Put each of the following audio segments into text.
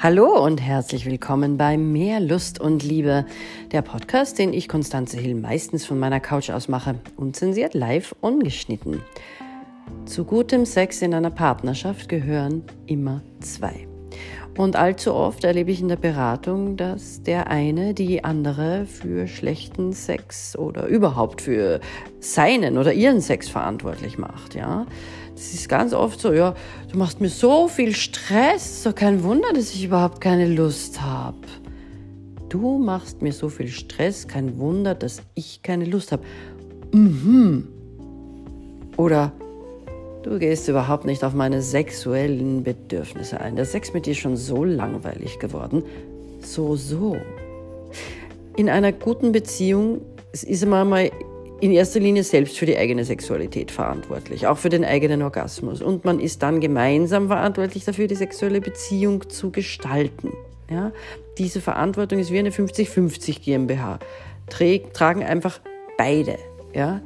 Hallo und herzlich willkommen bei Mehr Lust und Liebe, der Podcast, den ich Konstanze Hill meistens von meiner Couch aus mache, unzensiert, live, ungeschnitten. Zu gutem Sex in einer Partnerschaft gehören immer zwei. Und allzu oft erlebe ich in der Beratung, dass der eine die andere für schlechten Sex oder überhaupt für seinen oder ihren Sex verantwortlich macht, ja. Das ist ganz oft so, ja, du machst mir so viel Stress, so kein Wunder, dass ich überhaupt keine Lust habe. Du machst mir so viel Stress, kein Wunder, dass ich keine Lust habe. Mhm. Oder du gehst überhaupt nicht auf meine sexuellen Bedürfnisse ein. Der Sex mit dir ist schon so langweilig geworden. So, so. In einer guten Beziehung ist man mal in erster Linie selbst für die eigene Sexualität verantwortlich, auch für den eigenen Orgasmus. Und man ist dann gemeinsam verantwortlich dafür, die sexuelle Beziehung zu gestalten. Ja? Diese Verantwortung ist wie eine 50-50 GmbH. Träg, tragen einfach beide. Ja?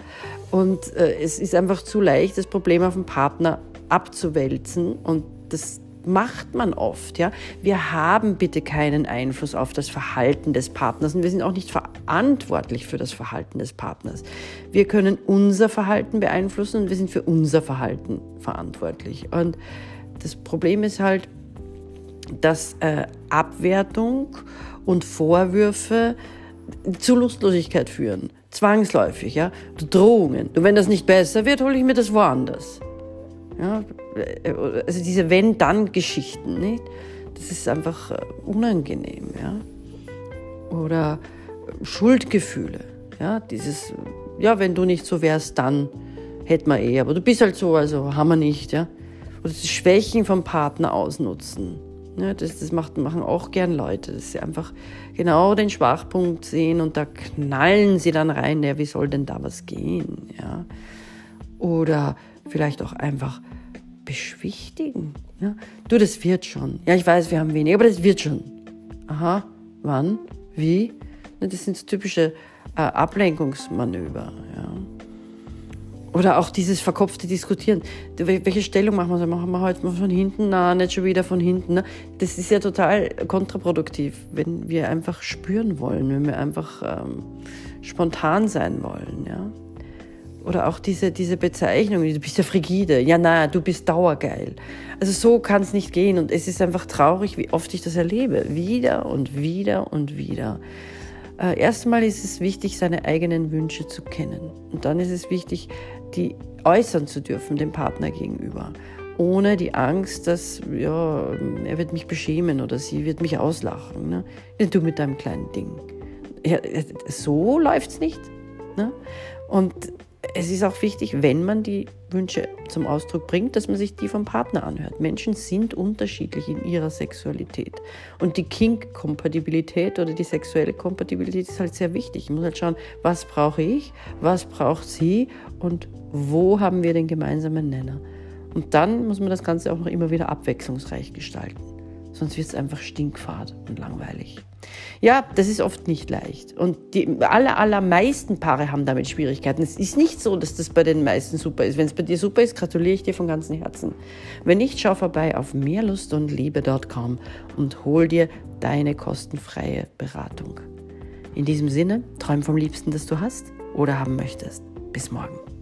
Und äh, es ist einfach zu leicht, das Problem auf den Partner abzuwälzen und das macht man oft. Ja? Wir haben bitte keinen Einfluss auf das Verhalten des Partners und wir sind auch nicht verantwortlich für das Verhalten des Partners. Wir können unser Verhalten beeinflussen und wir sind für unser Verhalten verantwortlich. Und das Problem ist halt, dass äh, Abwertung und Vorwürfe zu Lustlosigkeit führen. Zwangsläufig, ja. Drohungen. Und wenn das nicht besser wird, hole ich mir das woanders. Ja, also diese Wenn-Dann-Geschichten, nicht? Das ist einfach äh, unangenehm, ja. Oder Schuldgefühle, ja. Dieses, ja, wenn du nicht so wärst, dann hätten wir eh, aber du bist halt so, also haben wir nicht, ja. Oder die Schwächen vom Partner ausnutzen. Ja, das, das macht, machen auch gern Leute, dass sie einfach genau den Schwachpunkt sehen und da knallen sie dann rein, ja, wie soll denn da was gehen, ja. Oder vielleicht auch einfach beschwichtigen. Ja? Du, das wird schon. Ja, ich weiß, wir haben wenig, aber das wird schon. Aha, wann? Wie? Das sind so typische äh, Ablenkungsmanöver. Ja? Oder auch dieses verkopfte Diskutieren. Welche Stellung machen wir? Machen wir heute von hinten? Na, nicht schon wieder von hinten. Ne? Das ist ja total kontraproduktiv, wenn wir einfach spüren wollen, wenn wir einfach ähm, spontan sein wollen. Ja? Oder auch diese, diese Bezeichnung, du bist ja frigide, ja na, du bist dauergeil. Also so kann es nicht gehen und es ist einfach traurig, wie oft ich das erlebe. Wieder und wieder und wieder. Äh, erstmal ist es wichtig, seine eigenen Wünsche zu kennen. Und dann ist es wichtig, die äußern zu dürfen dem Partner gegenüber. Ohne die Angst, dass ja, er wird mich beschämen oder sie wird mich auslachen. Ne? Du mit deinem kleinen Ding. Ja, so läuft's nicht. Ne? Und es ist auch wichtig, wenn man die Wünsche zum Ausdruck bringt, dass man sich die vom Partner anhört. Menschen sind unterschiedlich in ihrer Sexualität. Und die Kink-Kompatibilität oder die sexuelle Kompatibilität ist halt sehr wichtig. Ich muss halt schauen, was brauche ich, was braucht sie und wo haben wir den gemeinsamen Nenner. Und dann muss man das Ganze auch noch immer wieder abwechslungsreich gestalten sonst wird es einfach stinkfad und langweilig. Ja, das ist oft nicht leicht. Und die aller, allermeisten Paare haben damit Schwierigkeiten. Es ist nicht so, dass das bei den meisten super ist. Wenn es bei dir super ist, gratuliere ich dir von ganzem Herzen. Wenn nicht, schau vorbei auf mehrlustundliebe.com und hol dir deine kostenfreie Beratung. In diesem Sinne, träum vom Liebsten, das du hast oder haben möchtest. Bis morgen.